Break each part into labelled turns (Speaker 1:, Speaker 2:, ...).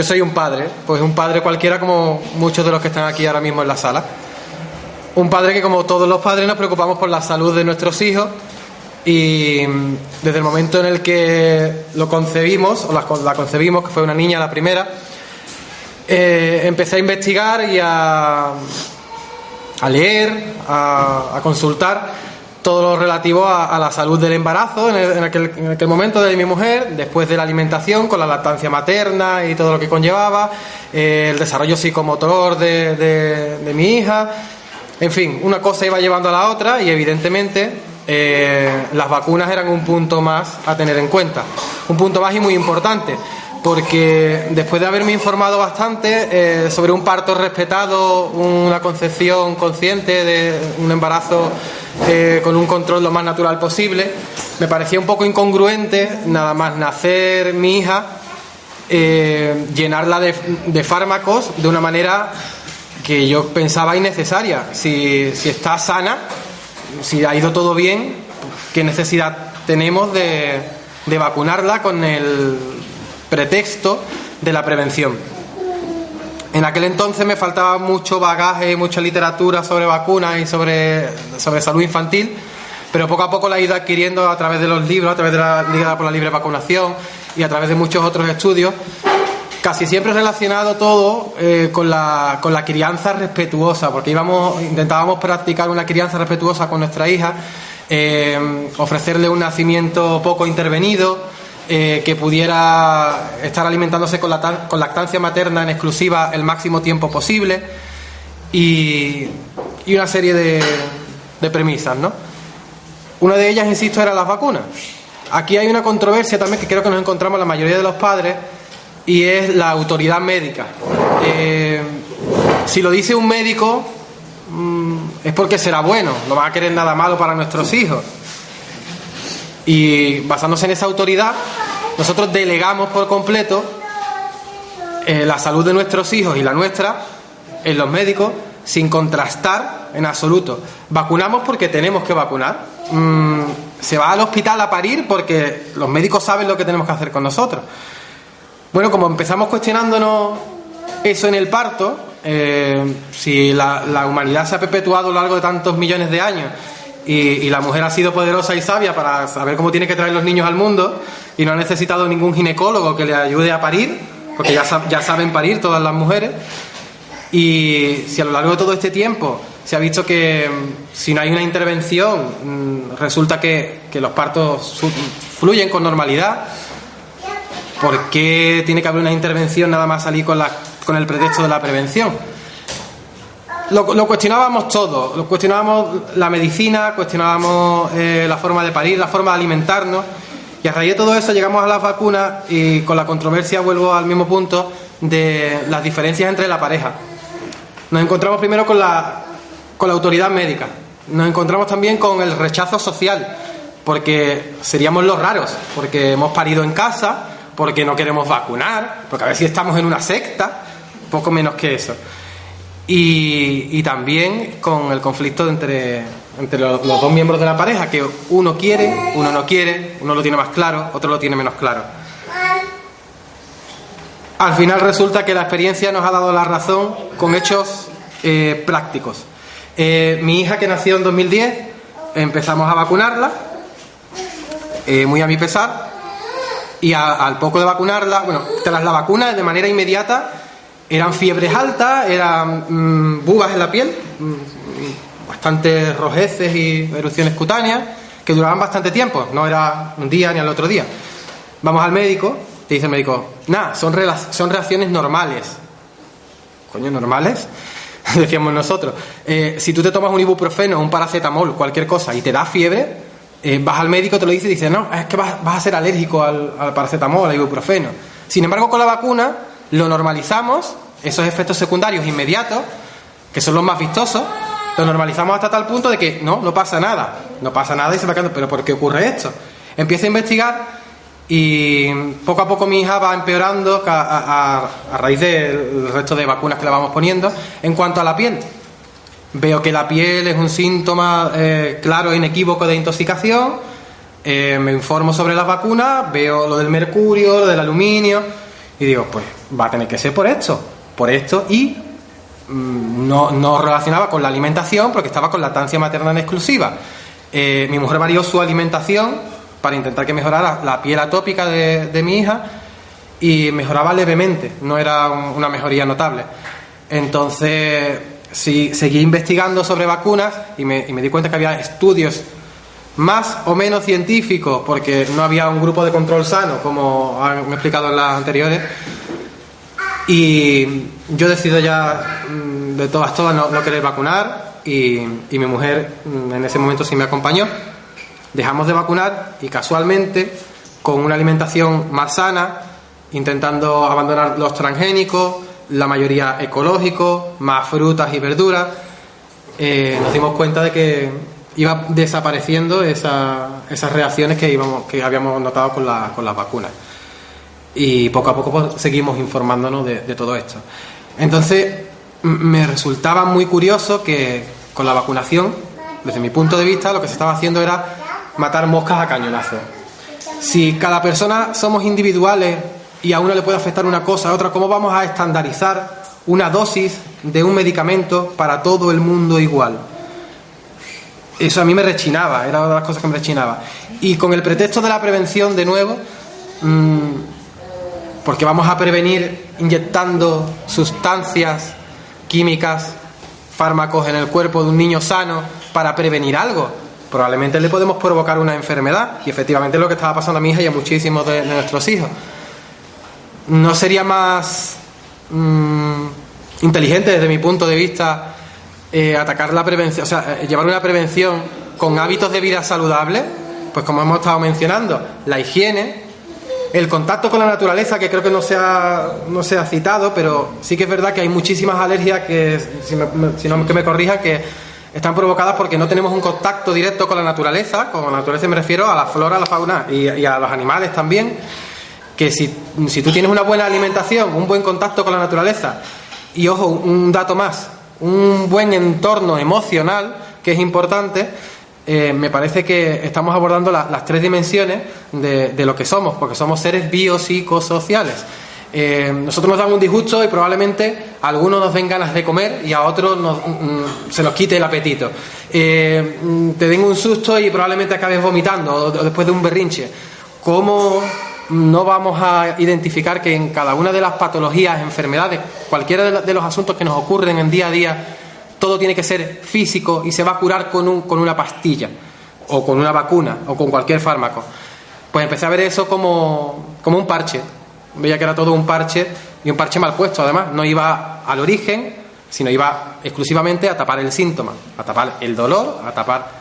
Speaker 1: Yo soy un padre, pues un padre cualquiera como muchos de los que están aquí ahora mismo en la sala. Un padre que como todos los padres nos preocupamos por la salud de nuestros hijos y desde el momento en el que lo concebimos, o la, concebimos, que fue una niña la primera, eh, empecé a investigar y a, a leer, a consultar todo lo relativo a, la salud del embarazo en, el- en aquel, en aquel momento de mi mujer, después de la alimentación con la lactancia materna y todo lo que conllevaba, eh, el desarrollo psicomotor de, de- de mi hija, en fin, una cosa iba llevando a la otra y evidentemente eh, las vacunas eran un punto más a tener en cuenta, un punto más y muy importante. Porque después de haberme informado bastante eh, sobre un parto respetado, una concepción consciente de un embarazo eh, con un control lo más natural posible, me parecía un poco incongruente nada más nacer mi hija, eh, llenarla de, fármacos de una manera que yo pensaba innecesaria. Si, está sana, si ha ido todo bien, ¿qué necesidad tenemos de vacunarla con el pretexto de la prevención? En aquel entonces me faltaba mucho bagaje, mucha literatura sobre vacunas y sobre, sobre salud infantil, pero poco a poco la he ido adquiriendo a través de los libros, a través de la Liga por la Libre Vacunación y a través de muchos otros estudios, casi siempre relacionado todo eh, con, la, con la crianza respetuosa, porque íbamos, intentábamos practicar una crianza respetuosa con nuestra hija, eh, ofrecerle un nacimiento poco intervenido, eh, que pudiera estar alimentándose con, lactan- con lactancia materna en exclusiva el máximo tiempo posible y, una serie de, de premisas, ¿no? Una de ellas, insisto, era las vacunas. Aquí hay una controversia también que creo que nos encontramos la mayoría de los padres y es la autoridad médica. Eh, si lo dice un médico mm, es porque será bueno, no va a querer nada malo para nuestros hijos. Y basándose en esa autoridad, nosotros delegamos por completo eh, la salud de nuestros hijos y la nuestra en los médicos sin contrastar en absoluto. Vacunamos porque tenemos que vacunar. Mm, se va al hospital a parir porque los médicos saben lo que tenemos que hacer con nosotros. Bueno, como empezamos cuestionándonos eso en el parto, eh, si la, la humanidad se ha perpetuado a lo largo de tantos millones de años y, la mujer ha sido poderosa y sabia para saber cómo tiene que traer los niños al mundo y no ha necesitado ningún ginecólogo que le ayude a parir, porque ya, sab- ya saben parir todas las mujeres, y si a lo largo de todo este tiempo se ha visto que mm, si no hay una intervención mm, resulta que, que los partos fluyen con normalidad, ¿por qué tiene que haber una intervención nada más salir con, la, con el pretexto de la prevención? Lo, cuestionábamos todo, lo cuestionábamos la medicina, cuestionábamos eh, la forma de parir, la forma de alimentarnos, y a raíz de todo eso llegamos a las vacunas y con la controversia vuelvo al mismo punto de las diferencias entre la pareja. Nos encontramos primero con la, con la autoridad médica, nos encontramos también con el rechazo social, porque seríamos los raros, porque hemos parido en casa, porque no queremos vacunar, porque a ver si estamos en una secta, poco menos que eso. Y, también con el conflicto entre, entre los, los dos miembros de la pareja, que uno quiere, uno no quiere, uno lo tiene más claro, otro lo tiene menos claro. Al final resulta que la experiencia nos ha dado la razón con hechos eh, prácticos. Eh, mi hija que nació en 2010, empezamos a vacunarla, eh, muy a mi pesar, y a- al poco de vacunarla, bueno, tras la vacuna de manera inmediata, eran fiebres altas, eran mm, bubas en la piel, mm, bastantes rojeces y erupciones cutáneas, que duraban bastante tiempo, no era un día ni al otro día. Vamos al médico, te dice el médico, nada, son, reacciones normales. Coño, normales, decíamos nosotros. Eh, si tú te tomas un ibuprofeno, un paracetamol, cualquier cosa, y te da fiebre, eh, vas al médico, te lo dice y dice, no, es que vas, vas a ser alérgico al, al paracetamol, al ibuprofeno. Sin embargo, con la vacuna lo normalizamos, esos efectos secundarios inmediatos, que son los más vistosos, lo normalizamos hasta tal punto de que no, no pasa nada, no pasa nada y se va quedando, pero ¿por qué ocurre esto? Empieza a investigar y poco a poco mi hija va empeorando a raíz del resto de vacunas que le vamos poniendo en cuanto a la piel. Veo que la piel es un síntoma eh, claro e inequívoco de intoxicación. eh, me informo sobre las vacunas, veo lo del mercurio, lo del aluminio y digo, pues va a tener que ser por esto, por esto y mm, no, no relacionaba con la alimentación porque estaba con lactancia materna en exclusiva. Eh, mi mujer varió su alimentación para intentar que mejorara la piel atópica de, mi hija y mejoraba levemente, no era una mejoría notable. Entonces, sí, seguí investigando sobre vacunas y me, y me di cuenta que había estudios más o menos científicos, porque no había un grupo de control sano, como han explicado en las anteriores. Y yo decido ya mm, de todas, todas no, querer vacunar y, y, mi mujer mm, en ese momento sí me acompañó. Dejamos de vacunar y casualmente, con una alimentación más sana, intentando abandonar los transgénicos, la mayoría ecológicos, más frutas y verduras, eh, nos dimos cuenta de que iba desapareciendo esas reacciones que, íbamos, que habíamos notado con, con las vacunas. Y poco a poco pues, seguimos informándonos de, todo esto. Entonces, me resultaba muy curioso que con la vacunación, desde mi punto de vista, lo que se estaba haciendo era matar moscas a cañonazo. Si cada persona somos individuales y a uno le puede afectar una cosa a otra, ¿cómo vamos a estandarizar una dosis de un medicamento para todo el mundo igual? Eso a mí me rechinaba, era una de las cosas que me rechinaba. Y con el pretexto de la prevención, de nuevo, mm, porque vamos a prevenir inyectando sustancias químicas, fármacos en el cuerpo de un niño sano para prevenir algo. Probablemente le podemos provocar una enfermedad y efectivamente es lo que estaba pasando a mi hija y a muchísimos de, nuestros hijos. ¿No sería más mm, inteligente desde mi punto de vista eh, atacar la prevención, o sea, eh, llevar una prevención con hábitos de vida saludables, pues como hemos estado mencionando, la higiene, el contacto con la naturaleza, que creo que no se ha, no citado, pero sí que es verdad que hay muchísimas alergias que, si, no que me corrija, que están provocadas porque no tenemos un contacto directo con la naturaleza, con la naturaleza me refiero a la flora, a la fauna y, y a los animales también, que si, si tú tienes una buena alimentación, un buen contacto con la naturaleza, y ojo, un dato más, un buen entorno emocional, que es importante, eh, me parece que estamos abordando las tres dimensiones de, lo que somos, porque somos seres biopsicosociales. Eh, nosotros nos dan un disgusto y probablemente a algunos nos den ganas de comer y a otros mm, se nos quite el apetito. Eh, mm, te den un susto y probablemente acabes vomitando después de un berrinche. ¿Cómo no vamos a identificar que en cada una de las patologías, enfermedades, cualquiera de los asuntos que nos ocurren en día a día, todo tiene que ser físico y se va a curar con, un, con una pastilla o con una vacuna o con cualquier fármaco. Pues empecé a ver eso como, como un parche. Veía que era todo un parche y un parche mal puesto además. No iba al origen, sino iba exclusivamente a tapar el síntoma, a tapar el dolor, a tapar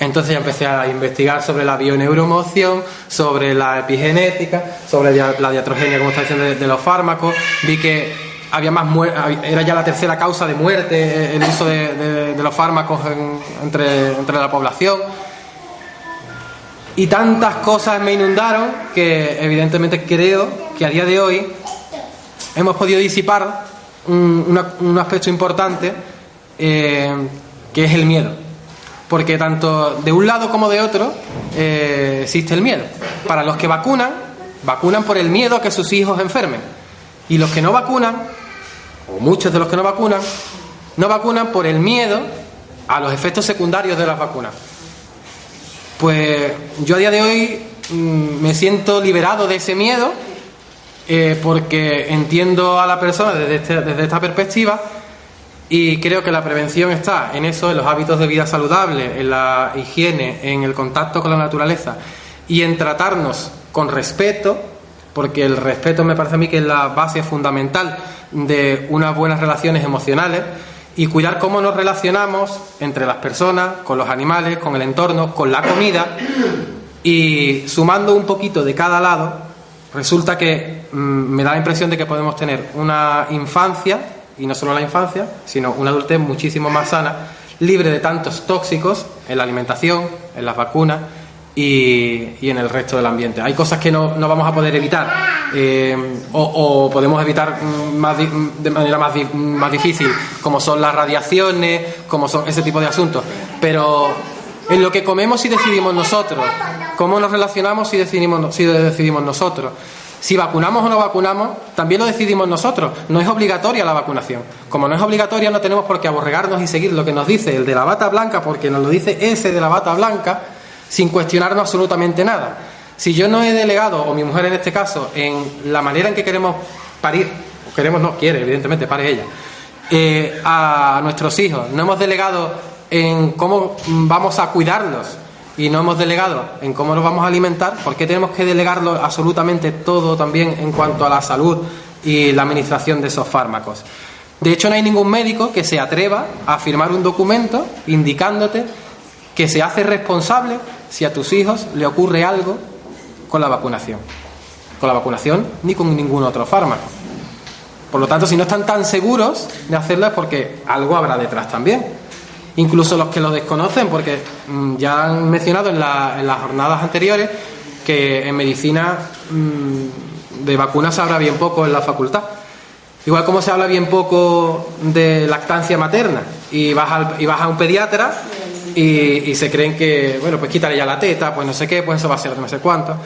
Speaker 1: entonces ya empecé a investigar sobre la bioneuromoción, sobre la epigenética, sobre la diatrogenia, como está diciendo, de, los fármacos. Vi que había más era ya la tercera causa de muerte el uso de, los fármacos entre, entre la población. Y tantas cosas me inundaron que evidentemente creo que a día de hoy hemos podido disipar un, aspecto importante eh, que es el miedo porque tanto de un lado como de otro eh, existe el miedo. Para los que vacunan, vacunan por el miedo a que sus hijos enfermen. Y los que no vacunan, o muchos de los que no vacunan, no vacunan por el miedo a los efectos secundarios de las vacunas. Pues yo a día de hoy mm, me siento liberado de ese miedo eh, porque entiendo a la persona desde, este, desde esta perspectiva y creo que la prevención está en eso, en los hábitos de vida saludable, en la higiene, en el contacto con la naturaleza y en tratarnos con respeto, porque el respeto me parece a mí que es la base fundamental de unas buenas relaciones emocionales y cuidar cómo nos relacionamos entre las personas, con los animales, con el entorno, con la comida. Y sumando un poquito de cada lado, resulta que mm, me da la impresión de que podemos tener una infancia y no solo la infancia, sino una adultez muchísimo más sana, libre de tantos tóxicos en la alimentación, en las vacunas y, en el resto del ambiente. Hay cosas que no, no vamos a poder evitar eh, o, podemos evitar más, de manera más, más difícil, como son las radiaciones, como son ese tipo de asuntos, pero en lo que comemos y decidimos nosotros, cómo nos relacionamos si decidimos, si decidimos nosotros Si vacunamos o no vacunamos, también lo decidimos nosotros. No es obligatoria la vacunación. Como no es obligatoria, no tenemos por qué aborregarnos y seguir lo que nos dice el de la bata blanca, porque nos lo dice ese de la bata blanca, sin cuestionarnos absolutamente nada. Si yo no he delegado, o mi mujer en este caso, en la manera en que queremos parir, o queremos, no quiere, evidentemente, pare ella, eh, a nuestros hijos, no hemos delegado en cómo vamos a cuidarlos, y no hemos delegado en cómo nos vamos a alimentar, ¿por qué tenemos que delegarlo absolutamente todo también en cuanto a la salud y la administración de esos fármacos? De hecho, no hay ningún médico que se atreva a firmar un documento indicándote que se hace responsable si a tus hijos le ocurre algo con la vacunación. Con la vacunación ni con ningún otro fármaco. Por lo tanto, si no están tan seguros de hacerlo es porque algo habrá detrás también incluso los que lo desconocen, porque mm, ya han mencionado en, las jornadas anteriores que en medicina mm, de vacunas se habla bien poco en la facultad. Igual como se habla bien poco de lactancia materna y vas, y vas a un pediatra y, se creen que, bueno, pues quítale ya la teta, pues no sé qué, pues eso va a ser no sé cuánto.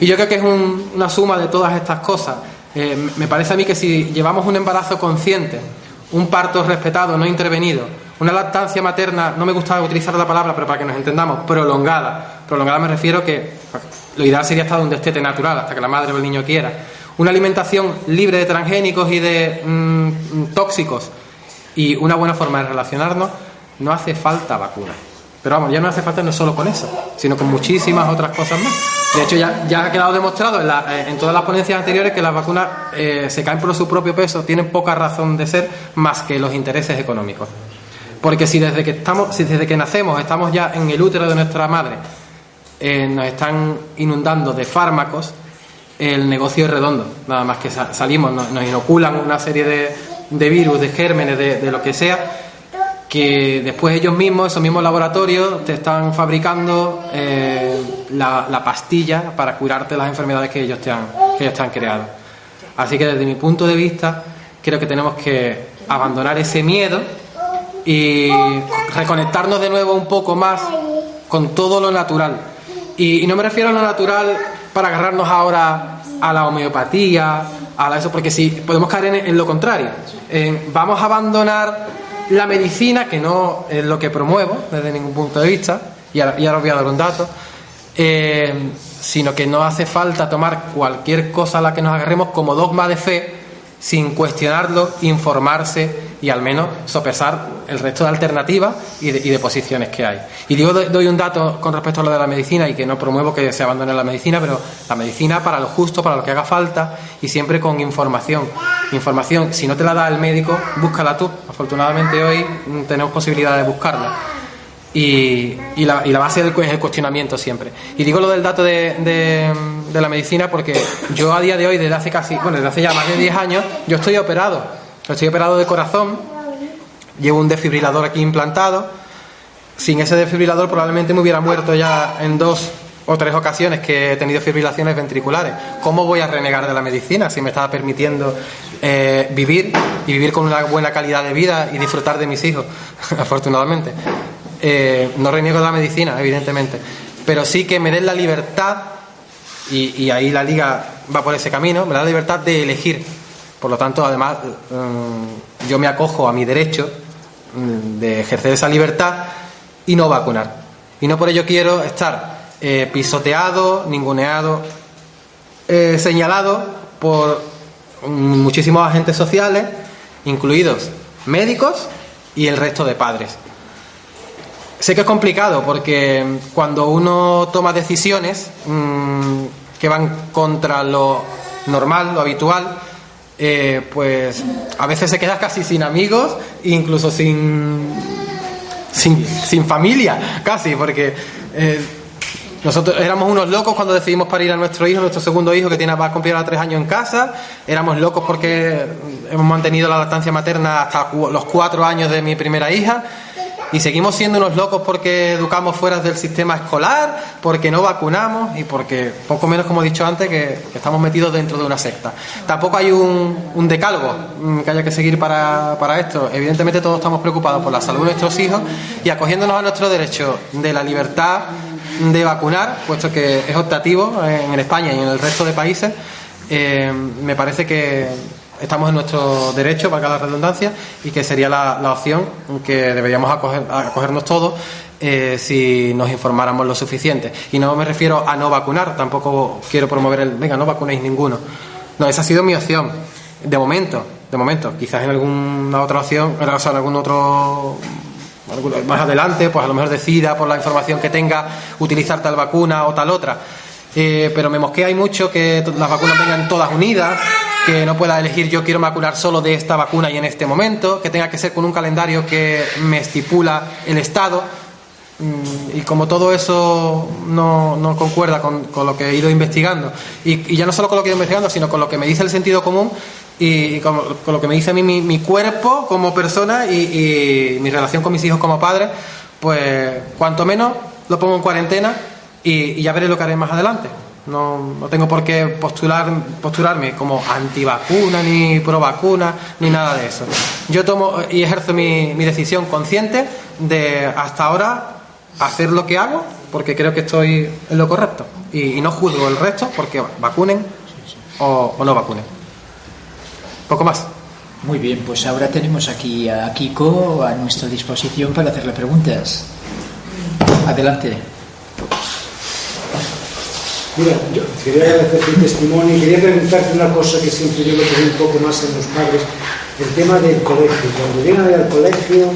Speaker 1: Y yo creo que es una suma de todas estas cosas. Eh, me parece a mí que si llevamos un embarazo consciente, un parto respetado, no intervenido, una lactancia materna, no me gusta utilizar la palabra, pero para que nos entendamos, prolongada. Prolongada me refiero que lo ideal sería estar donde esté natural, hasta que la madre o el niño quiera. Una alimentación libre de transgénicos y de mm, tóxicos y una buena forma de relacionarnos, no hace falta vacuna. Pero vamos, ya no hace falta no solo con eso, sino con muchísimas otras cosas más. De hecho, ya, ha quedado demostrado en, eh, en, todas las ponencias anteriores que las vacunas eh, se caen por su propio peso, tienen poca razón de ser más que los intereses económicos. Porque si desde que, estamos, si desde que nacemos estamos ya en el útero de nuestra madre, eh, nos están inundando de fármacos, el negocio es redondo. Nada más que salimos, nos, inoculan una serie de, virus, de gérmenes, de, lo que sea, que después ellos mismos, esos mismos laboratorios, te están fabricando eh, la, pastilla para curarte las enfermedades que ellos, te han, ellos te han creado. Así que desde mi punto de vista, creo que tenemos que abandonar ese miedo y reconectarnos de nuevo un poco más con todo lo natural. Y, no me refiero a lo natural para agarrarnos ahora a la homeopatía, a eso, porque si podemos caer en, lo contrario. vamos a abandonar la medicina, que no es lo que promuevo desde ningún punto de vista, y ahora, os voy a dar un dato, eh, sino que no hace falta tomar cualquier cosa a la que nos agarremos como dogma de fe sin cuestionarlo, informarse y al menos sopesar el resto de alternativas y de, posiciones que hay. Y digo, doy un dato con respecto a lo de la medicina y que no promuevo que se abandone la medicina, pero la medicina para lo justo, para lo que haga falta y siempre con información. Información, si no te la da el médico, búscala tú. Afortunadamente hoy tenemos posibilidad de buscarla y, la, base del, es el cuestionamiento siempre. Y digo lo del dato de, la medicina porque yo a día de hoy, desde hace casi, bueno, desde hace ya más de 10 años, yo estoy operado. Estoy operado de corazón, llevo un desfibrilador aquí implantado. Sin ese desfibrilador probablemente me hubiera muerto ya en dos o tres ocasiones que he tenido fibrilaciones ventriculares. ¿Cómo voy a renegar de la medicina si me estaba permitiendo eh, vivir y vivir con una buena calidad de vida y disfrutar de mis hijos, afortunadamente? Eh, no reniego de la medicina, evidentemente, pero sí que me den la libertad, y, ahí la liga va por ese camino, me da la libertad de elegir. Por lo tanto, además, mm, yo me acojo a mi derecho mm, de ejercer esa libertad y no vacunar. Y no por ello quiero estar eh, pisoteado, ninguneado, eh, señalado por muchísimos agentes sociales, incluidos médicos y el resto de padres. Sé que es complicado porque cuando uno toma decisiones mm, que van contra lo normal, lo habitual, eh, pues a veces se queda casi sin amigos, incluso sin, sin, familia, casi, porque eh, nosotros éramos unos locos cuando decidimos parir a nuestro hijo, nuestro segundo hijo que tiene, va a cumplir a tres años en casa, éramos locos porque hemos mantenido la lactancia materna hasta los cuatro años de mi primera hija y seguimos siendo unos locos porque educamos fuera del sistema escolar, porque no vacunamos y porque, poco menos como he dicho antes, que, estamos metidos dentro de una secta. Tampoco hay un, un mm, que haya que seguir para, para, esto. Evidentemente todos estamos preocupados por la salud de nuestros hijos y acogiéndonos a nuestro derecho de la libertad de vacunar, puesto que es optativo en España y en el resto de países, eh, me parece que estamos en nuestro derecho, valga la redundancia, y que sería la, opción que deberíamos acogernos todos eh, si nos informáramos lo suficiente. Y no me refiero a no vacunar, tampoco quiero promover el, venga, no vacunéis ninguno. No, esa ha sido mi opción, de momento, de momento. Quizás en alguna otra opción, en algún otro más adelante, pues a lo mejor decida por la información que tenga utilizar tal vacuna o tal otra. Eh, pero me mosquea hay mucho que las vacunas vengan todas unidas, que no pueda elegir yo quiero vacunar solo de esta vacuna y en este momento, que tenga que ser con un calendario que me estipula el Estado. Mm, y como todo eso no, no concuerda con, lo que he ido investigando, y, ya no solo con lo que he ido investigando, sino con lo que me dice el sentido común y, con, lo que me dice a mí mi, cuerpo como persona y, mi relación con mis hijos como padre, pues cuanto menos lo pongo en cuarentena y, ya veré lo que haré más adelante. No, no, tengo por qué postular, postularme como antivacuna, ni pro vacuna, ni nada de eso. Yo tomo y ejerzo mi, mi decisión consciente de hasta ahora hacer lo que hago porque creo que estoy en lo correcto y, no juzgo el resto porque vacunen o, no vacunen. Poco más.
Speaker 2: Muy bien, pues ahora tenemos aquí a Kiko a nuestra disposición para hacerle preguntas. Adelante.
Speaker 3: Mira, yo quería agradecer tu testimonio y quería preguntarte una cosa que siempre yo lo tengo un poco más en los padres, el tema del colegio. Cuando llegan al colegio,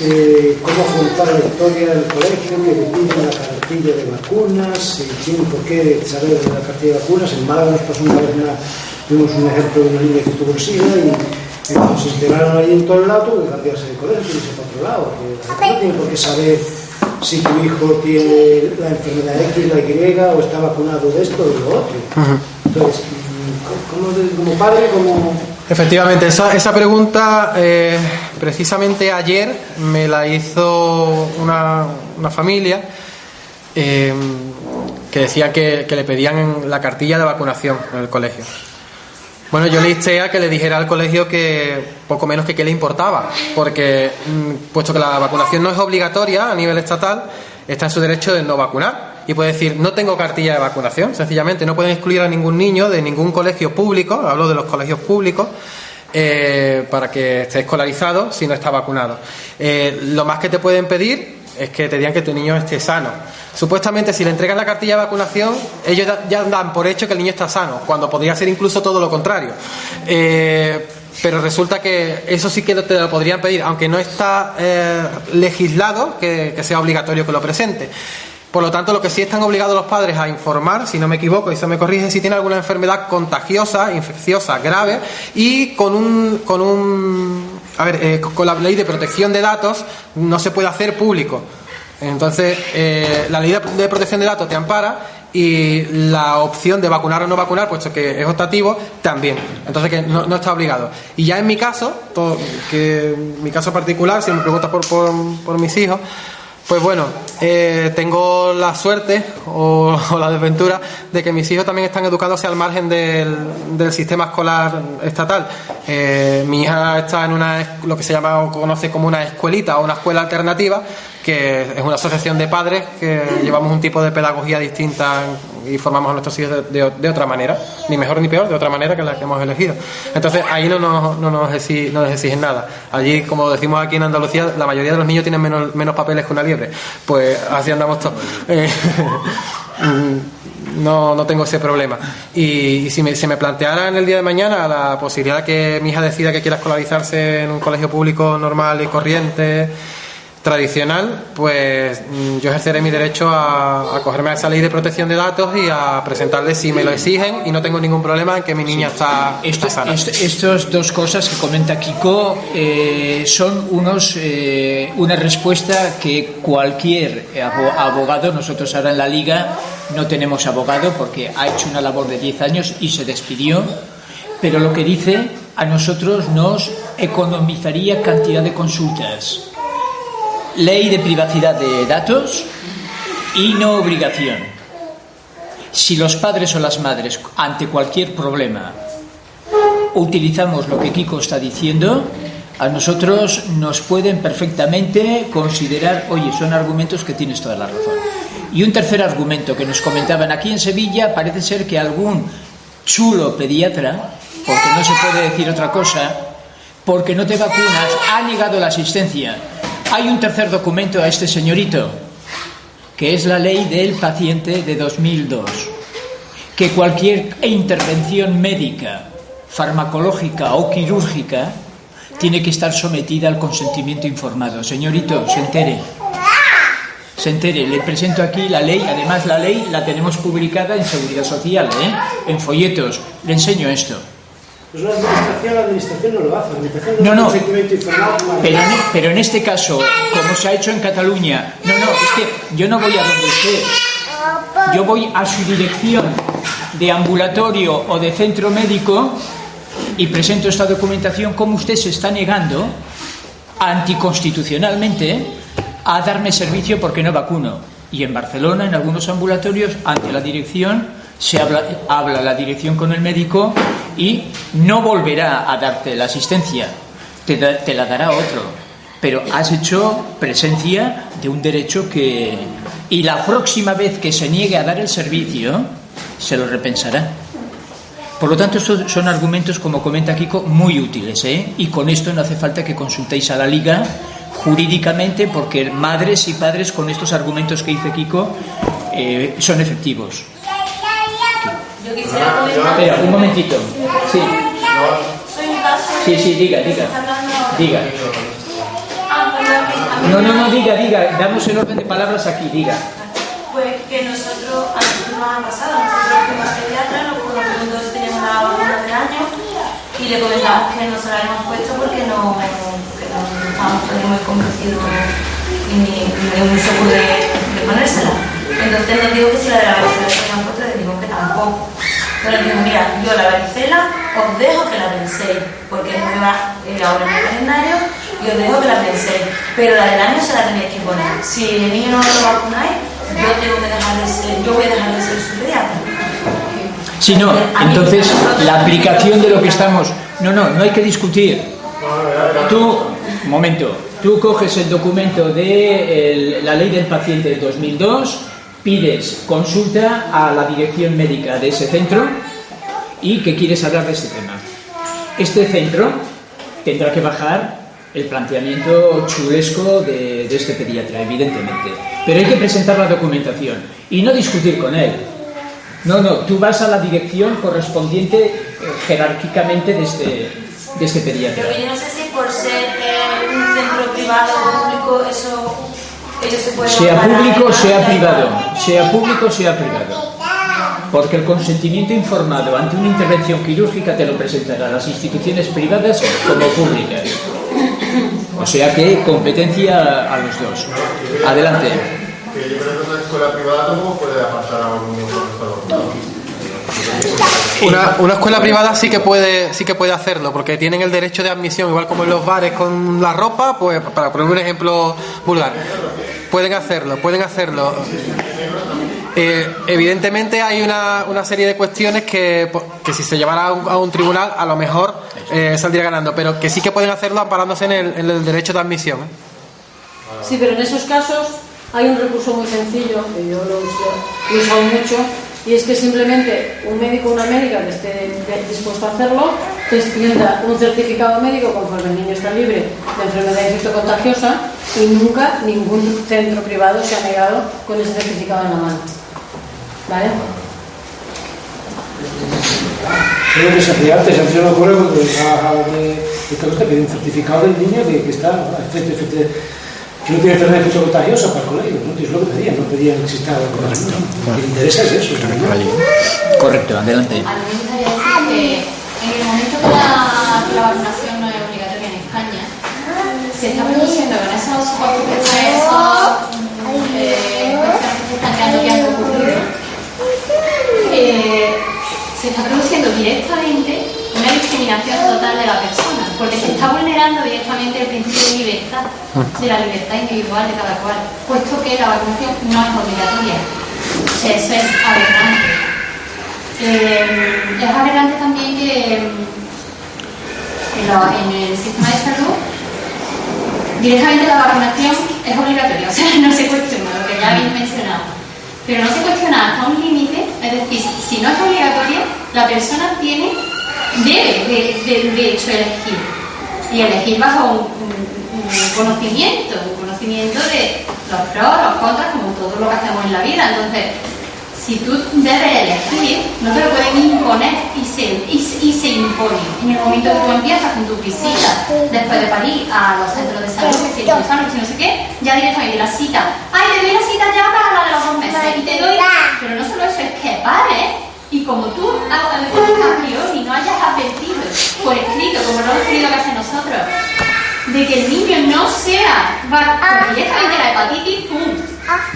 Speaker 3: eh, cómo afrontar la historia del colegio, que piden la cartilla de vacunas, y por qué saber de la cartilla de vacunas. En Málaga nos pasó una vez, tuvimos un ejemplo de una niña que tuvo SIDA y eh, se enteraron ahí en todo el lado, que cambiarse de colegio y irse para otro lado. No tiene por qué saber si tu hijo tiene la enfermedad X, la Y, o está vacunado de esto o de lo otro. Entonces, como, padre, como...
Speaker 1: Efectivamente, esa, esa pregunta eh, precisamente ayer me la hizo una, una familia eh, que decía que, que le pedían la cartilla de vacunación en el colegio. Bueno, yo le insté a que le dijera al colegio que poco menos que qué le importaba, porque mm, puesto que la vacunación no es obligatoria a nivel estatal, está en su derecho de no vacunar. Y puede decir, no tengo cartilla de vacunación, sencillamente no pueden excluir a ningún niño de ningún colegio público, hablo de los colegios públicos, eh, para que esté escolarizado si no está vacunado. Eh, lo más que te pueden pedir es que te digan que tu niño esté sano. Supuestamente, si le entregan la cartilla de vacunación, ellos ya dan por hecho que el niño está sano, cuando podría ser incluso todo lo contrario. Eh, pero resulta que eso sí que te lo podrían pedir, aunque no está eh, legislado que, sea obligatorio que lo presente. Por lo tanto, lo que sí están obligados los padres a informar, si no me equivoco, y se me corrige, si tiene alguna enfermedad contagiosa, infecciosa, grave, y con un, con un, a ver, eh, con la ley de protección de datos no se puede hacer público. Entonces, eh, la ley de protección de datos te ampara y la opción de vacunar o no vacunar, puesto que es optativo, también. Entonces, que no, está obligado. Y ya en mi caso, que mi caso particular, si me preguntas por, por, mis hijos, pues bueno, eh, tengo la suerte o, la desventura de que mis hijos también están educados al margen del, del sistema escolar estatal. Eh, mi hija está en una lo que se llama o conoce como una escuelita o una escuela alternativa, que es una asociación de padres que llevamos un tipo de pedagogía distinta y formamos a nuestros hijos de, otra manera, ni mejor ni peor, de otra manera que la que hemos elegido. Entonces ahí no nos, no nos, exigen, nada. Allí, como decimos aquí en Andalucía, la mayoría de los niños tienen menos, menos papeles que una liebre. Pues así andamos todos. Eh, no, no tengo ese problema. Y, si me, se me planteara en el día de mañana la posibilidad de que mi hija decida que quiera escolarizarse en un colegio público normal y corriente, tradicional, pues mm, yo ejerceré mi derecho a, acogerme a esa ley de protección de datos y a presentarle si me lo exigen y no tengo ningún problema en que mi niña está, sana.
Speaker 2: Estas dos cosas que comenta Kiko eh, son unos eh, una respuesta que cualquier abogado, nosotros ahora en la liga no tenemos abogado porque ha hecho una labor de 10 años y se despidió, pero lo que dice a nosotros nos economizaría cantidad de consultas ley de privacidad de datos y no obligación. Si los padres o las madres, ante cualquier problema, utilizamos lo que Kiko está diciendo, a nosotros nos pueden perfectamente considerar, oye, son argumentos que tienes toda la razón. Y un tercer argumento que nos comentaban aquí en Sevilla, parece ser que algún chulo pediatra, porque no se puede decir otra cosa, porque no te vacunas, ha negado la asistencia. Hay un tercer documento a este señorito, que es la ley del paciente de 2002, que cualquier intervención médica, farmacológica o quirúrgica tiene que estar sometida al consentimiento informado. Señorito, se entere. Se entere, le presento aquí la ley, además la ley la tenemos publicada en Seguridad Social, ¿eh? en folletos. Le enseño esto.
Speaker 3: Pues la administración, la administración no lo hace. La administración
Speaker 2: No, no.
Speaker 3: para-
Speaker 2: Pero en, pero en este caso, como se ha hecho en Cataluña, no, no, es que yo no voy a donde usted, yo voy a su dirección de ambulatorio o de centro médico y presento esta documentación como usted se está negando anticonstitucionalmente a darme servicio porque no vacuno. Y en Barcelona, en algunos ambulatorios, ante la dirección, se habla, habla la dirección con el médico y no volverá a darte la asistencia, te, da- la dará otro. Pero has hecho presencia de un derecho que... Y la próxima vez que se niegue a dar el servicio, se lo repensará. Por lo tanto, estos son argumentos, como comenta Kiko, muy útiles. ¿eh? Y con esto no hace falta que consultéis a la Liga jurídicamente, porque madres y padres con estos argumentos que dice Kiko eh, son efectivos. Espera, un momentito. Sí,
Speaker 4: Soy un caso.
Speaker 2: sí, sí, diga, diga. Diga.
Speaker 4: Ah,
Speaker 2: No, no, no, diga, diga. Damos el orden de palabras aquí, diga.
Speaker 4: Pues que nosotros, a nosotros nos ha pasado, nosotros fuimos pediatras, nos conocimos teníamos la vacuna de año y le comentamos que no se la habíamos puesto porque no, que no estábamos muy convencidos ni, ni de un seguro de, de ponérsela. Entonces nos dijo que si la de la varicela se habían puesto, le dijimos que tampoco. Pero le dijo, mira, yo la varicela os dejo que la penséis, porque es nueva eh, ahora en el calendario, y os dejo que la penséis. Pero la del año se la tenéis que poner. Si el niño no lo vacunáis, yo tengo que dejar de ser, yo voy a dejar de ser su pediatra.
Speaker 2: Si no, entonces la aplicación de lo que estamos... No, no, no hay que discutir. Tú, un momento, tú coges el documento de el- la ley del paciente de 2002, pides consulta a la dirección médica de ese centro y que quieres hablar de este tema. Este centro tendrá que bajar el planteamiento chulesco de, este pediatra, evidentemente. Pero hay que presentar la documentación y no discutir con él. No, no, tú vas a la dirección correspondiente eh, jerárquicamente de este, de este pediatra.
Speaker 4: Pero yo no sé si por ser eh, un centro privado o público, eso ellos se pueden
Speaker 2: Sea público,
Speaker 4: en
Speaker 2: sea privado, sea público, sea privado. Porque el consentimiento informado ante una intervención quirúrgica te lo presentarán las instituciones privadas como públicas. O sea que competencia a los dos. Adelante.
Speaker 5: Que yo creo que una escuela privada tampoco puede apartar a un.
Speaker 1: Una, una escuela privada sí que puede sí que puede hacerlo porque tienen el derecho de admisión igual como en los bares con la ropa pues para poner un ejemplo vulgar pueden hacerlo pueden hacerlo Eh, evidentemente hay una, una serie de cuestiones que, que si se llevara a un, tribunal a lo mejor eh, saldría ganando pero que sí que pueden hacerlo amparándose en el, derecho de admisión ¿eh?
Speaker 6: Sí, pero en esos casos hay un recurso muy sencillo, que yo lo uso, lo usado mucho, y es que simplemente un médico o una médica que esté dispuesto a hacerlo te extienda un certificado médico conforme el niño está libre de enfermedad infectocontagiosa y nunca ningún centro privado se ha negado con ese certificado en la mano. ¿Vale?
Speaker 3: Que me que un certificado del niño que está que no tiene enfermedad infecciosa contagiosa para el colegio, ¿no? Es lo que pedían, no pedían que existiera la vacunación. Lo que interesa es eso. ¿no?
Speaker 2: Correcto, adelante.
Speaker 7: A mí me gustaría decir que en el momento que la, que la vacunación no es obligatoria en España, se está produciendo con esos supuestos que traen esos eh, que se están creando que han ocurrido, eh, se está produciendo directamente una discriminación total de la persona, porque se está vulnerando directamente el principio de libertad, de la libertad individual de cada cual, puesto que la vacunación no es obligatoria. O sea, eso es aberrante. Eh, es aberrante también que mm, en, en el sistema de salud directamente la vacunación es obligatoria, o sea, no se cuestiona lo que ya habéis mencionado. Pero no se cuestiona hasta un límite, es decir, si no es obligatoria, La persona tiene, debe de, de- de hecho elegir. Y elegir bajo un, un- un conocimiento, un conocimiento de los pros, los contras, como todo lo que hacemos en la vida. Entonces, si tú debes elegir, no te lo pueden imponer y se, y, se- y se impone. En el momento que tú empiezas con tu visita después de parir a los centros de salud, que si que si no sé qué, ya directamente la cita. ¡Ay, te doy la cita ya para la de los dos meses! Y te doy. Pero no solo eso, es que pares y como tú a a priori no hayas advertido por escrito, como lo hemos tenido que hacer nosotros, de que el niño no sea, va directamente la hepatitis, ¡pum!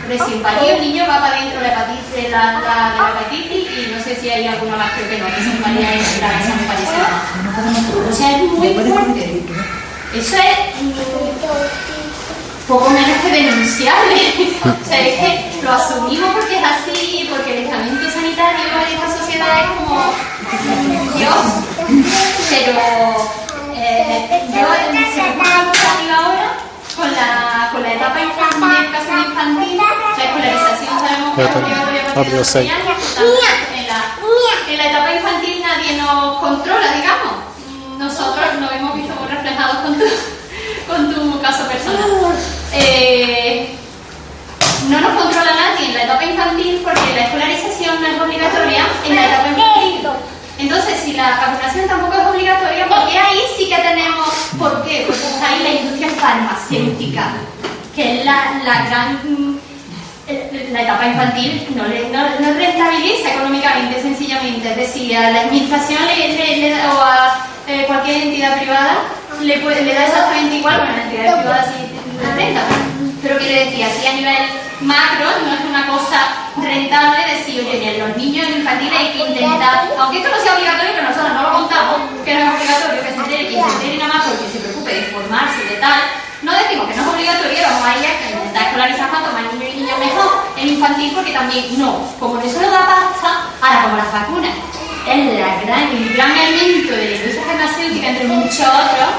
Speaker 7: Recién parido el niño va para adentro la hepatitis, de la, la, de la hepatitis y no sé si hay alguna más, creo que no, que se María es la me parece más. O sea, es muy fuerte. Eso es poco menos que denunciable. o sea, es que lo asumimos porque es así, porque el de es como Dios. Pero eh, yo se me arriba ahora con la, con la etapa infantil, educación infantil, la escolarización sabemos que es obligatoria en la, en la etapa infantil nadie nos controla, digamos. Nosotros nos hemos visto muy reflejados con tu, con tu caso personal. Eh, no nos controla nadie en la etapa infantil porque la escolarización no es obligatoria en la etapa infantil. Entonces, si la vacunación tampoco es obligatoria, porque ahí sí que tenemos, ¿por qué? Porque está ahí la industria farmacéutica, que es la, la gran... mm, La etapa infantil no, le, no, no rentabiliza económicamente, sencillamente. Es decir, a la administración le, le- le da- o a eh, cualquier entidad privada le, puede- le da exactamente igual, bueno, a las entidades privadas sí renta, pero que le decía, así a nivel macro no es una cosa rentable decir, oye, que los niños infantiles hay que intentar, aunque esto no sea obligatorio, pero nosotros no lo contamos, que no es obligatorio que se entere quien se entere nada más porque se preocupe de informarse de tal, no decimos que no es obligatorio, vamos a ir a que intentar escolarizar cuanto más niños y niñas mejor en infantil porque también no, como no se lo da pasta, ahora como las vacunas. Es la gran, el gran elemento de la industria farmacéutica entre muchos otros,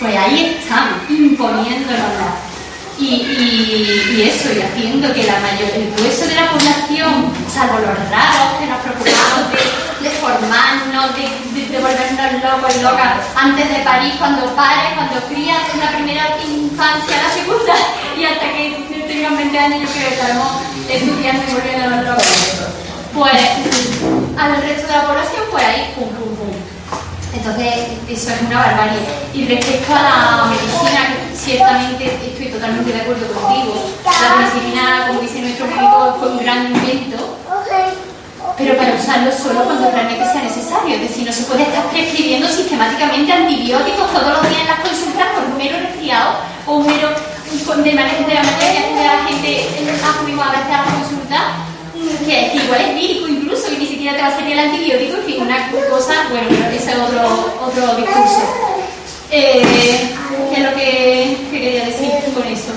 Speaker 7: pues ahí están imponiéndonos y, eso, y haciendo que la mayor, el grueso de la población, salvo los raros que nos preocupamos de, de formarnos, de, de, de volvernos locos y locas antes de París, cuando pares, cuando crías en la primera infancia, la segunda, y hasta que tengan 20 años, yo creo que estaremos estudiando y volviéndonos locos. Pues al resto de la población, pues ahí, pum, pum, pum. Entonces, eso es una barbarie. Y respecto a la medicina, ciertamente estoy totalmente de acuerdo contigo. La medicina, como dice nuestro médico, fue un gran invento, pero para usarlo solo cuando realmente sea necesario. Es decir, no se puede estar prescribiendo sistemáticamente antibióticos todos los días en las consultas por un mero resfriado o un mero. de manera de la que la gente acudimos a veces a las consultas que, que igual es lírico incluso, que ni siquiera te va a salir el antibiótico, en fin, una cosa, bueno, ese es otro, otro discurso. Eh, ¿Qué es lo que, que quería decir con eso?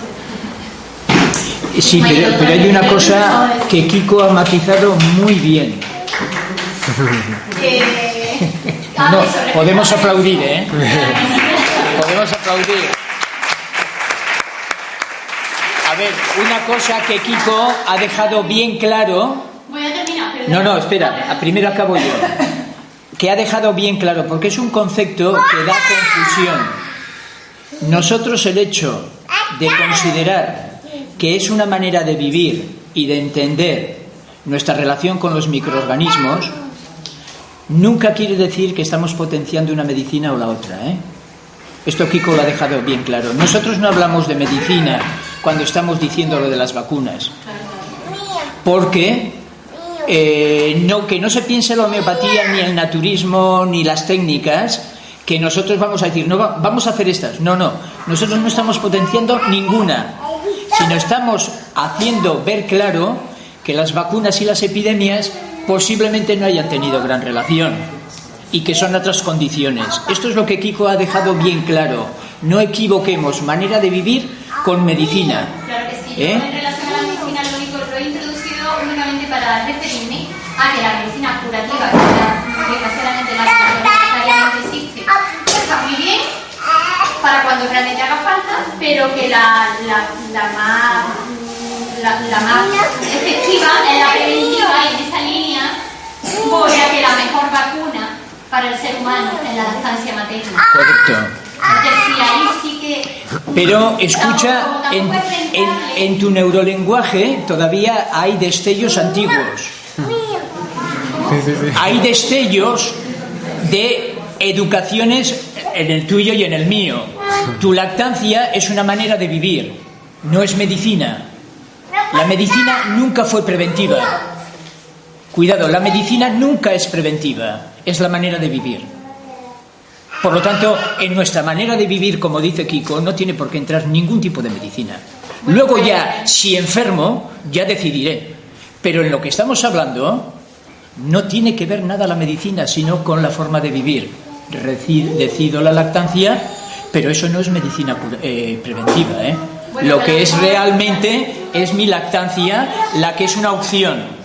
Speaker 2: Sí, pero, pero hay una cosa que Kiko ha matizado muy bien.
Speaker 7: Eh, ah,
Speaker 2: No,
Speaker 7: respecto
Speaker 2: podemos aplaudir. ¿eh? Podemos aplaudir. Ver, una cosa que Kiko ha dejado bien claro.
Speaker 7: Voy a terminar, perdón.
Speaker 2: No, no, espera, primero acabo yo. Que ha dejado bien claro, porque es un concepto que da confusión. Nosotros el hecho de considerar que es una manera de vivir y de entender nuestra relación con los microorganismos, nunca quiere decir que estamos potenciando una medicina o la otra. ¿eh? Esto Kiko lo ha dejado bien claro. Nosotros no hablamos de medicina cuando estamos diciendo lo de las vacunas, porque eh, no, que no se piense la homeopatía, ni el naturismo, ni las técnicas, que nosotros vamos a decir, no, va- vamos a hacer estas. No, no, nosotros no estamos potenciando ninguna, sino estamos haciendo ver claro que las vacunas y las epidemias posiblemente no hayan tenido gran relación y que son otras condiciones. Esto es lo que Kiko ha dejado bien claro. No equivoquemos manera de vivir con medicina.
Speaker 7: Claro que sí.
Speaker 2: ¿Eh?
Speaker 7: En relación a la medicina lo único lo he introducido únicamente para referirme a que la medicina curativa, que desgraciadamente la que mayoritariamente existe, está muy bien para cuando realmente haga falta, pero que la, la, la más la, la más efectiva es la preventiva y en esa línea voy a que la mejor vacuna para el ser humano es la lactancia materna.
Speaker 2: Correcto.
Speaker 7: Porque si ahí sí que...
Speaker 2: Pero escucha, en tu neurolenguaje todavía hay destellos antiguos. Hay destellos de educaciones en el tuyo y en el mío. Tu lactancia es una manera de vivir, no es medicina. La medicina nunca fue preventiva. Cuidado, la medicina nunca es preventiva, es la manera de vivir. Por lo tanto, en nuestra manera de vivir, como dice Kiko, no tiene por qué entrar ningún tipo de medicina. Luego ya, si enfermo, ya decidiré. Pero en lo que estamos hablando, no tiene que ver nada la medicina, sino con la forma de vivir. Decido la lactancia, pero eso no es medicina eh, preventiva. ¿eh? Lo que es realmente es mi lactancia la que es una opción.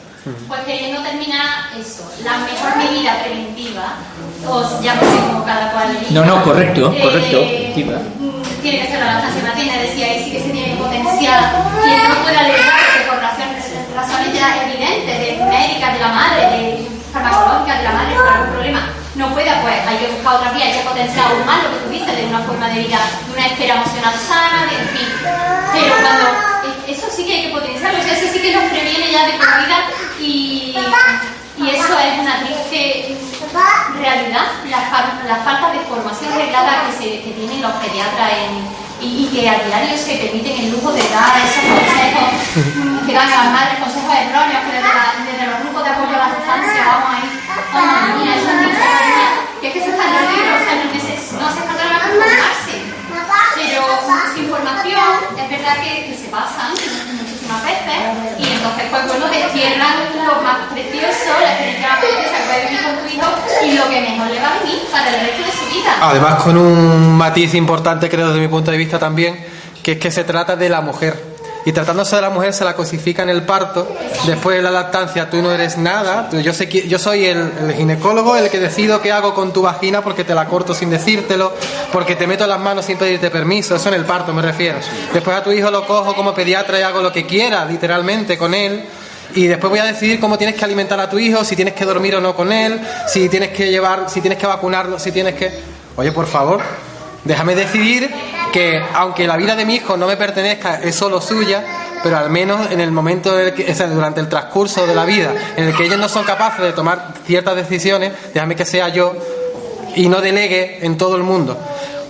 Speaker 7: Terminar eso, la mejor medida preventiva, no sé como cada cual
Speaker 2: No, no, correcto, correcto,
Speaker 7: eh,
Speaker 2: preventiva.
Speaker 7: mm, tiene que ser la lactancia materna, decía, ahí sí que se tiene potencial, quien no pueda alegar que por razones, razones ya evidentes, de médicas de la madre, de farmacológicas de la madre, por algún problema, no pueda, pues hay que buscar otra vía, hay que potenciar aún más lo que tú dices, de una forma de vida, de una esfera emocional sana, de, en fin. Pero cuando, eh, eso sí que hay que potenciarlo, o sea, eso sí que nos previene ya de por vida y eso es triste realidad, la, fal- la falta de formación reglada que, se, tienen los pediatras en- y, que a diario se permiten el lujo de dar esos consejos que dan a las madres, consejos erróneos, que desde, los grupos de apoyo a la infancia vamos ahí, esos niños, esas niñas, que es que se están los libros, o sea, no, neces- no hace falta nada. Pero sin formación es verdad que, que se pasan muchísimas veces y entonces pues bueno destierran lo más precioso, la experiencia más preciosa que puede vivir con tu hijo y lo que mejor le va a venir para el resto de su vida.
Speaker 1: Además, con un matiz importante, creo, desde mi punto de vista también, que es que se trata de la mujer. Y tratándose de la mujer, se la cosifica en el parto. Después de la lactancia, tú no eres nada. Yo, sé que, yo soy el, el ginecólogo, el que decido qué hago con tu vagina porque te la corto sin decírtelo, porque te meto las manos sin pedirte permiso. Eso en el parto me refiero. Después a tu hijo lo cojo como pediatra y hago lo que quiera, literalmente, con él. Y después voy a decidir cómo tienes que alimentar a tu hijo, si tienes que dormir o no con él, si tienes que llevar, si tienes que vacunarlo, si tienes que. Oye, por favor, déjame decidir que aunque la vida de mi hijo no me pertenezca, es solo suya, pero al menos en el momento del que- o sea, durante el transcurso de la vida en el que ellos no son capaces de tomar ciertas decisiones, déjame que sea yo y no delegue en todo el mundo.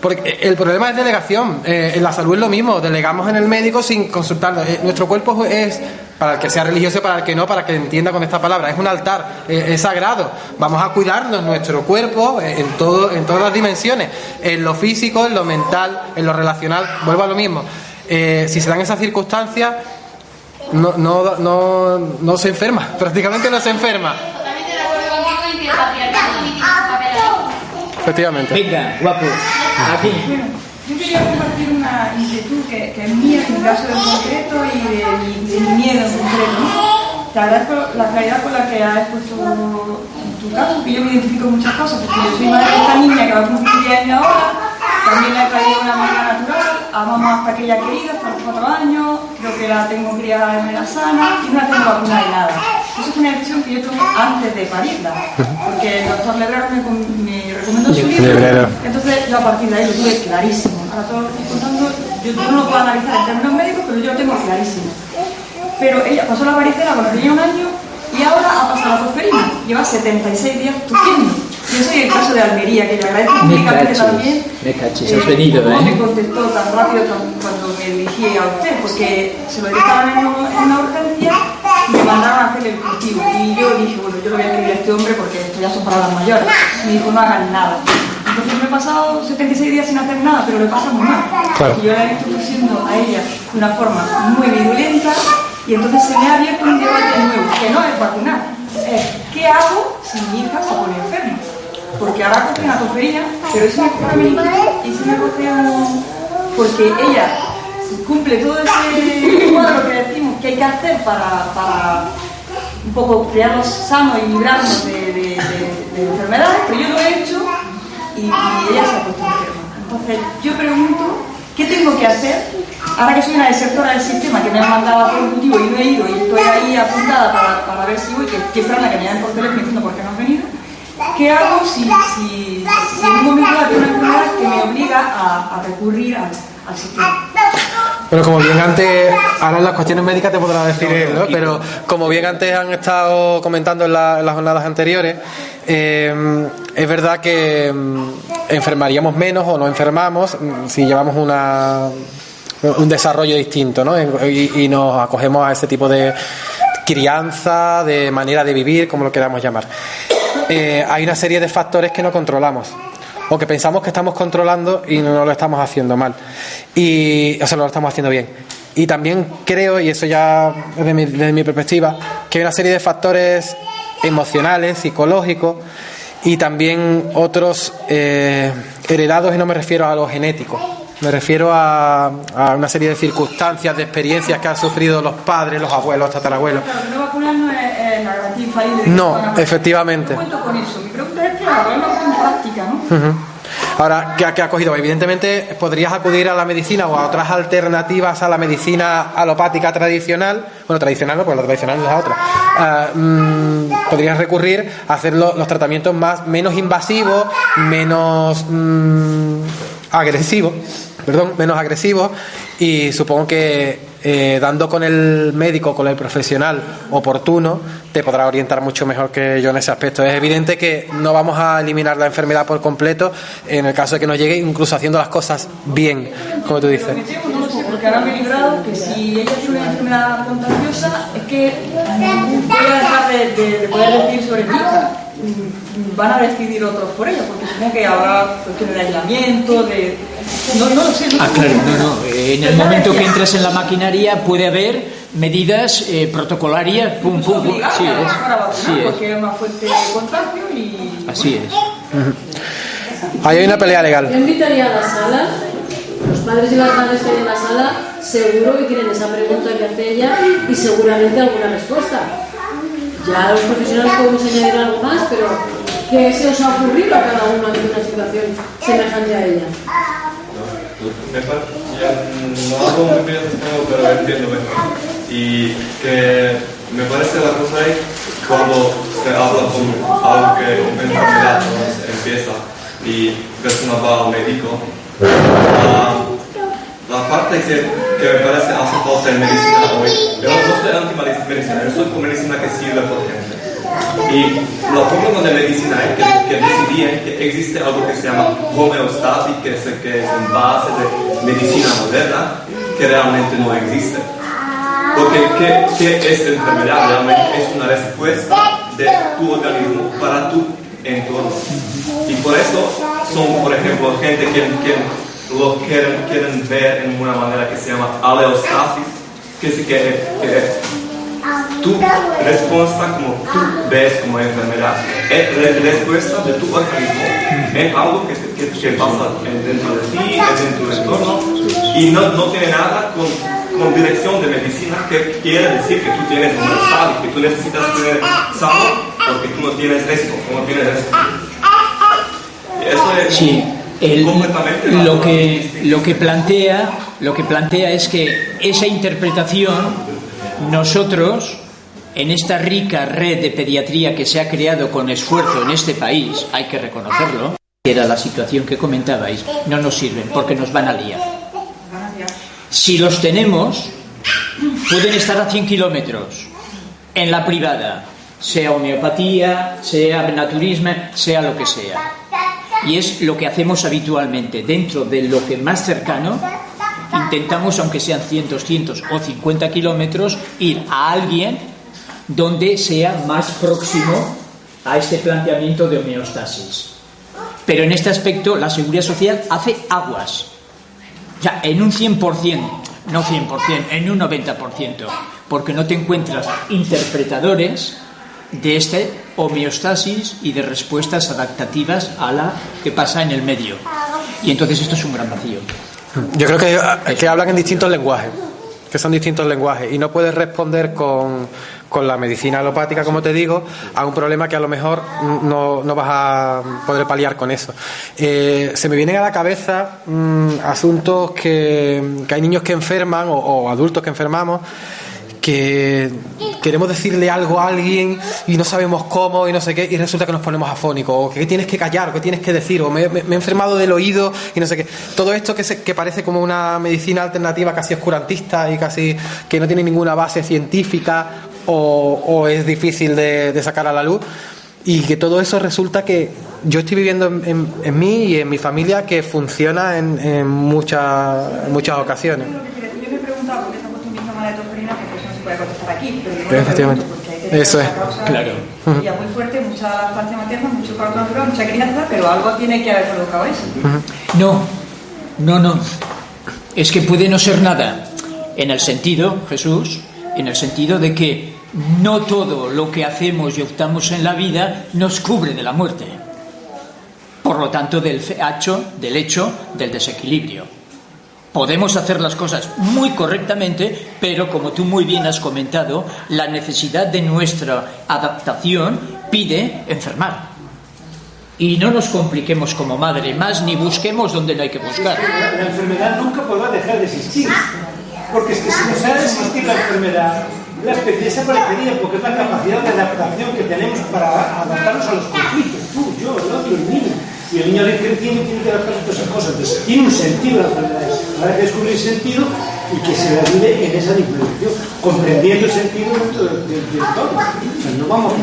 Speaker 1: Porque el problema es delegación. Eh, en la salud es lo mismo. Delegamos en el médico sin consultarlo. Eh, nuestro cuerpo es, para el que sea religioso y para el que no, para que entienda con esta palabra, es un altar, eh, es sagrado. Vamos a cuidarnos nuestro cuerpo eh, en, todo, en todas las dimensiones. En lo físico, en lo mental, en lo relacional. Vuelvo a lo mismo. Eh, si se dan esas circunstancias, no, no, no, no se enferma. Prácticamente no se enferma. Efectivamente.
Speaker 2: Venga, guapo, aquí.
Speaker 8: Yo quería compartir una inquietud que, que es mía, en mi caso en concreto, y de, mi- miedo en concreto. Te agradezco la claridad con la que has expuesto tu caso, porque yo me identifico con muchas cosas, porque yo soy madre de esta niña que va a cumplir 10 años ahora, también la he traído una manera natural, amamos hasta que ella ha querido, hasta los 4 años, creo que la tengo criada de manera sana y no la tengo vacunada de nada. Eso es una decisión que yo tomé antes de parirla, porque el doctor Lebrero me, com- me recomendó su libro,
Speaker 1: Lebrero.
Speaker 8: entonces yo a partir de ahí lo tuve clarísimo. Ahora todo lo que estoy contando, yo, yo no lo puedo analizar en términos médicos, pero yo lo tengo clarísimo. Pero ella pasó la varicela cuando tenía un año y ahora ha pasado la tosferina. Lleva 76 días tosiendo. Yo soy el caso de Almería, que le agradezco
Speaker 2: Me
Speaker 8: públicamente también.
Speaker 2: me cachis, has venido, ¿eh?
Speaker 8: me contestó tan rápido tan- cuando me dirigí a usted, porque se lo dedicaban en, una- en una urgencia y me mandaron a hacer el cultivo. Y yo dije, bueno, yo lo voy a escribir a este hombre porque esto ya son palabras mayores. Me dijo, no hagan nada. Entonces me he pasado 76 días sin hacer nada, pero le pasa muy mal.
Speaker 1: Claro.
Speaker 8: Y yo la he visto creciendo a ella de una forma muy virulenta y entonces se me ha abierto un debate nuevo, que no es vacunar, es ¿qué hago si mi hija se pone enferma? Porque ahora coge una toferina, pero si me coge y si me coge porque ella cumple todo ese cuadro que decimos que hay que hacer para, para un poco criarnos sanos y librarnos de, de- de- de enfermedades, pero yo lo he hecho y ella se ha puesto enferma. Entonces yo pregunto, ¿qué tengo que hacer ahora que soy una desertora del sistema, que me han mandado por un motivo y no he ido y estoy ahí apuntada para, para ver si voy, que, que la que me llaman por teléfono diciendo por qué no has venido, ¿qué hago si, si, si en un momento dado tengo una enfermedad que me obliga a, a recurrir al, al sistema?
Speaker 1: Bueno, como bien antes, ahora en las cuestiones médicas te podrá decir él, ¿no? Pero como bien antes han estado comentando en, la- en las jornadas anteriores, eh, es verdad que mm, enfermaríamos menos o no enfermamos mm, si llevamos una, un desarrollo distinto, ¿no? Y, nos acogemos a ese tipo de crianza, de manera de vivir, como lo queramos llamar. Eh, hay una serie de factores que no controlamos o que pensamos que estamos controlando y no lo estamos haciendo mal. Y, o sea, lo estamos haciendo bien. Y también creo, y eso ya desde mi, desde mi perspectiva, que hay una serie de factores emocionales, psicológicos y también otros eh, heredados, y no me refiero a lo genético. Me refiero a, a una serie de circunstancias, de experiencias que han sufrido los padres, los abuelos, tatarabuelos.
Speaker 8: Claro, no vacunar no es, la garantía infalible.
Speaker 1: No, efectivamente.
Speaker 8: No cuento con eso. Mi pregunta es, claro, es una práctica, ¿no?
Speaker 1: Ahora, ¿qué, ha- qué ha cogido? Evidentemente, podrías acudir a la medicina o a otras alternativas a la medicina alopática tradicional. Bueno, tradicional no, porque la tradicional es la otra. Ah, mm, podrías recurrir a hacer lo- los tratamientos más, menos invasivos, menos mm, agresivos, perdón, menos agresivos. Y supongo que eh, dando con el médico, con el profesional oportuno, te podrá orientar mucho mejor que yo en ese aspecto. Es evidente que no vamos a eliminar la enfermedad por completo en el caso de que nos llegue, incluso haciendo las cosas bien, como tú dices.
Speaker 8: Porque ahora me he librado que si ella tiene una enfermedad contagiosa es que voy a dejar de, de- de poder decidir sobre. Mm, Van a decidir otros por ella, porque supongo que habrá cuestiones de aislamiento, de... No, no lo sé. no
Speaker 2: Ah, claro, no, no. eh, En el momento que entras en la maquinaria puede haber medidas eh, protocolarias. Pum, pum, Sí
Speaker 8: persona para
Speaker 2: es. Sí
Speaker 8: vacunar,
Speaker 2: es.
Speaker 8: porque es una fuente de contagio y...
Speaker 2: Así es.
Speaker 1: Ahí hay una pelea
Speaker 6: Yo
Speaker 1: legal.
Speaker 6: invitaría a la sala, los padres y las madres que hay en la sala, seguro que quieren esa pregunta que hace ella y seguramente alguna respuesta. Ya los profesionales podemos añadir algo más, pero ¿qué se os ha ocurrido a cada uno ante una situación semejante a ella?
Speaker 9: Ya no hago muy bien supongo, pero entiendo mejor. Y que me parece la cosa es cuando se habla con algo que una enfermedad ¿no? empieza y persona va al médico, la parte que, que me parece hace falta en medicina hoy, yo no soy anti-medicina, yo soy con medicina que sirve por gente. Y el problema de medicina es que, que decidían que existe algo que se llama homeostasis, que es, que es en base de medicina moderna, que realmente no existe. Porque ¿qué, qué es enfermedad? Realmente es una respuesta de tu organismo para tu entorno. Y por eso son, por ejemplo, gente que, que lo quieren, quieren ver en una manera que se llama aleostasis, que es que, que tu respuesta como tú ves como enfermedad es la respuesta de tu organismo en algo que, que, que pasa en- dentro de ti, en tu entorno y no, no tiene nada con, con dirección de medicina que quiere decir que tú tienes un estado, que tú necesitas tener salud porque tú no tienes esto, no tienes esto. Y Eso es
Speaker 2: Sí, el- lo, que, lo, que plantea, lo que plantea es que esa interpretación nosotros, en esta rica red de pediatría que se ha creado con esfuerzo en este país, hay que reconocerlo, que era la situación que comentabais, no nos sirven porque nos van a liar. Si los tenemos, pueden estar a 100 kilómetros en la privada, sea homeopatía, sea naturismo, sea lo que sea. Y es lo que hacemos habitualmente. Dentro de lo que más cercano, intentamos, aunque sean 100, 200 o 50 kilómetros, ir a alguien donde sea más próximo a este planteamiento de homeostasis. Pero en este aspecto, la seguridad social hace aguas. O sea, en un 100%, no 100%, en un 90%, porque no te encuentras interpretadores de este homeostasis y de respuestas adaptativas a la que pasa en el medio. Y entonces esto es un gran vacío.
Speaker 1: Yo creo que, que hablan en distintos lenguajes, que son distintos lenguajes, y no puedes responder con, con la medicina alopática, como te digo, a un problema que a lo mejor no, no vas a poder paliar con eso. Eh, se me vienen a la cabeza mm, asuntos que, que hay niños que enferman o, o adultos que enfermamos que queremos decirle algo a alguien y no sabemos cómo y no sé qué, y resulta que nos ponemos afónicos, o que tienes que callar, o que tienes que decir, o me, he enfermado del oído y no sé qué. Todo esto que, se- que parece como una medicina alternativa casi oscurantista y casi que no tiene ninguna base científica o, o es difícil de, de sacar a la luz. Y que todo eso resulta que yo estoy viviendo en, en- mí y en mi familia que funciona en, en muchas, muchas ocasiones.
Speaker 8: Yo me he preguntado por qué se ha puesto un síntoma de tosferina, porque no contestar aquí, pero yo lo
Speaker 1: efectivamente.
Speaker 8: pregunto porque hay que
Speaker 1: Eso es.
Speaker 8: causa
Speaker 2: Claro.
Speaker 8: Ya muy fuerte, mucha lactancia materna, mucho parto natural, mucha crianza, pero algo tiene que haber provocado eso.
Speaker 2: No, no, no. Es que puede no ser nada. En el sentido, Jesús, en el sentido de que no todo lo que hacemos y optamos en la vida nos cubre de la muerte. Por lo tanto, del fe- hecho, del hecho del desequilibrio. Podemos hacer las cosas muy correctamente, pero como tú muy bien has comentado, la necesidad de nuestra adaptación pide enfermar. Y no nos compliquemos como madre más ni busquemos donde no hay que buscar.
Speaker 3: La, la enfermedad nunca podrá dejar de existir. Porque es que si dejara de existir la enfermedad, la especie desaparecería porque es la capacidad de adaptación que tenemos para adaptarnos a los conflictos. Tú, yo, el otro, el niño. Y el niño al ir creciendo tiene que adaptarse a todas esas cosas. Entonces, tiene un sentido la enfermedad. Habrá que descubrir el sentido y que se la vive en esa dimensión, comprendiendo el sentido de, de- de todo. O sea, no vamos a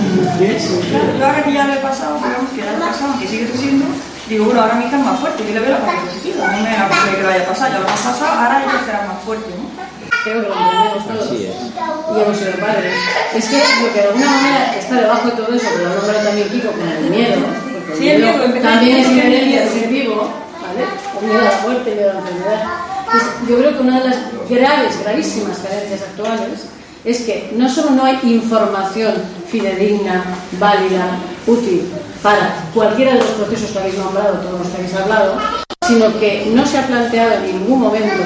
Speaker 8: Yo ahora que ya lo he pasado, digamos que ya lo he pasado, que sigue siendo, digo, bueno, ahora mi hija es más fuerte, yo le veo la parte positiva, no me da cosa que lo haya pasado, ya lo hemos pasado, ahora ella será más fuerte, ¿no?
Speaker 6: Creo que lo entendemos todos. Y hemos sido padres. Es que lo que de alguna manera está debajo de todo eso, que lo nombra también Kiko como el miedo, porque
Speaker 8: Sí, el miedo, empezar
Speaker 6: también es inherente al ser vivo, ¿vale? El miedo a la muerte, miedo a la enfermedad. Pues yo creo que una de las graves, gravísimas carencias actuales es que no solo no hay información fidedigna, válida, útil para cualquiera de los procesos que habéis nombrado, todos los que habéis hablado, sino que no se ha planteado en ningún momento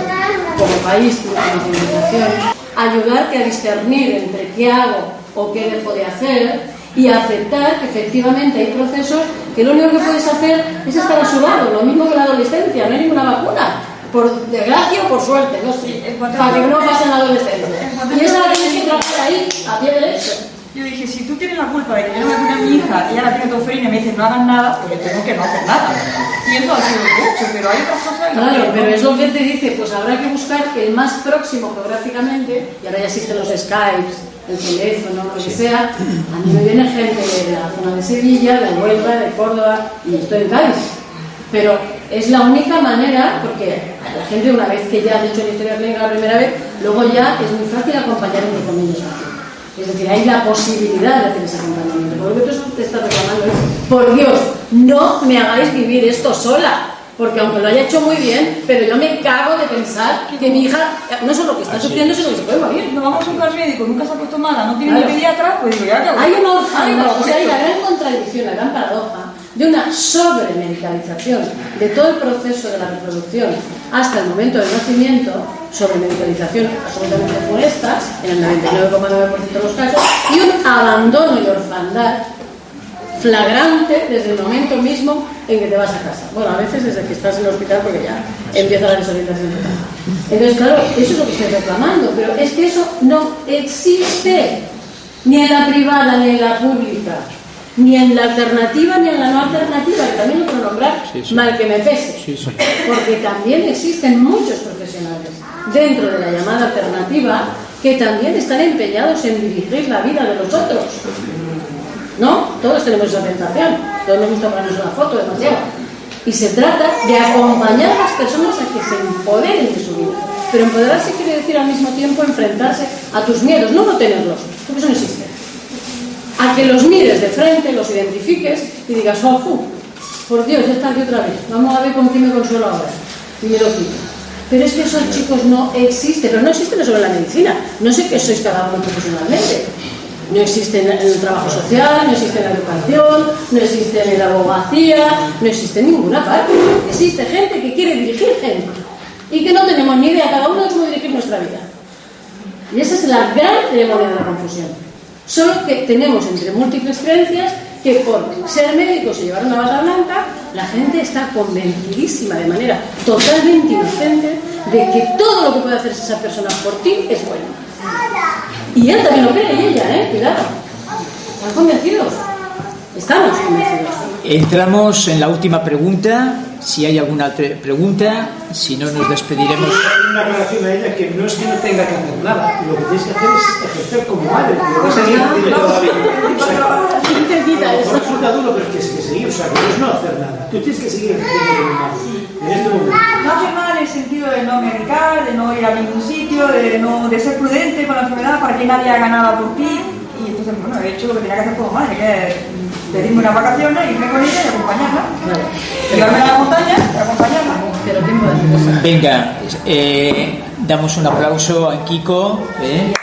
Speaker 6: como país como civilización ayudarte a discernir entre qué hago o qué dejo de hacer y aceptar que efectivamente hay procesos que lo único que puedes hacer es estar a su lado, lo mismo que la adolescencia, no hay ninguna vacuna, por desgracia o por suerte, no sé, para que no pase en la adolescencia. Y esa la tienes que trabajar ahí, a pie derecho.
Speaker 8: Yo dije, si tú tienes la culpa de que yo no me cuide a mi hija, ella la tiene tosferina y me dices no hagas nada, pues yo tengo que no hacer nada. Y eso ha sido mucho, pero hay otras cosas
Speaker 6: Claro, pero es lo que te dice, pues habrá que buscar el más próximo geográficamente, y ahora ya existen los Skypes, el teléfono, lo que sea. A mí me viene gente de la zona de Sevilla, de Huelva, de Córdoba, y estoy en Cádiz. Pero es la única manera, porque a la gente una vez que ya ha hecho la historia clínica la primera vez, luego ya es muy fácil acompañar entre comillas. Es decir, hay la posibilidad de hacer ese acompañamiento. Por lo que tú te estás reclamando es, por Dios, no me hagáis vivir esto sola. Porque aunque lo haya hecho muy bien, pero yo me cago de pensar que mi hija no solo que está sufriendo, sino que se puede morir.
Speaker 8: No vamos a un al médico, nunca se ha puesto mala, no tiene
Speaker 6: Claro.
Speaker 8: ni pediatra, pues digo, ya
Speaker 6: Hay una orfandad, o sea, hay la gran contradicción, la gran paradoja de una sobremedicalización de todo el proceso de la reproducción hasta el momento del nacimiento, sobremedicalización absolutamente funesta, en el 99,9% de los casos, y un abandono y orfandad flagrante desde el momento mismo en que te vas a casa. Bueno, a veces desde que estás en el hospital porque ya empieza la desorientación total. Entonces, claro, eso es lo que estoy reclamando, pero es que eso no existe ni en la privada ni en la pública, ni en la alternativa ni en la no alternativa, que también lo puedo nombrar, mal que me pese, porque también existen muchos profesionales dentro de la llamada alternativa que también están empeñados en dirigir la vida de los otros. ¿No? Todos tenemos esa tentación. Todos nos gusta ponernos una foto demasiado. Y se trata de acompañar a las personas a que se empoderen de su vida. Pero empoderarse quiere decir al mismo tiempo enfrentarse a tus miedos, no no tenerlos, porque eso no existe. A que los mires de frente, los identifiques y digas, oh, fu, por Dios, ya está aquí otra vez. Vamos a ver con quién me consuelo ahora. Y me lo quito. Pero es que esos chicos no existen, pero no existen sobre la medicina. No sé qué sois cada uno profesionalmente. No existe el trabajo social, no existe la educación, no existe la abogacía, no existe ninguna parte. Existe gente que quiere dirigir gente y que no tenemos ni idea cada uno de cómo dirigir nuestra vida. Y esa es la gran ceremonia de la confusión. Solo que tenemos entre múltiples creencias que por ser médicos y llevar una bata blanca, la gente está convencidísima de manera totalmente inocente de que todo lo que puede hacer esa persona por ti es bueno. Y él también lo cree, y ella, ¿eh? Cuidado. Están convencidos. Estamos.
Speaker 2: Entramos en la última pregunta. Si hay alguna otra pregunta, si no nos despediremos.
Speaker 3: Una aclaración a ella que no es que no tenga que hacer nada, lo que tienes que hacer es ejercer como madre. porque vas a seguir tiene toda la vida. O sea, resulta duro, pero tienes que seguir, o sea, que no es no hacer nada. Tú tienes que seguir ejerciendo como madre. En este momento.
Speaker 8: No hacer nada en el sentido de no medicar, de no ir a ningún sitio, de, no, de ser prudente con la enfermedad para que nadie haga nada por ti. Y entonces, bueno, he hecho lo que tenía que hacer como madre, que pedirme unas vacaciones, irme con ella y acompañarla. Llevarme a la montaña y acompañarla.
Speaker 6: Pero tiempo de hacer eso.
Speaker 2: Venga, eh, damos un aplauso a Kiko. ¿eh?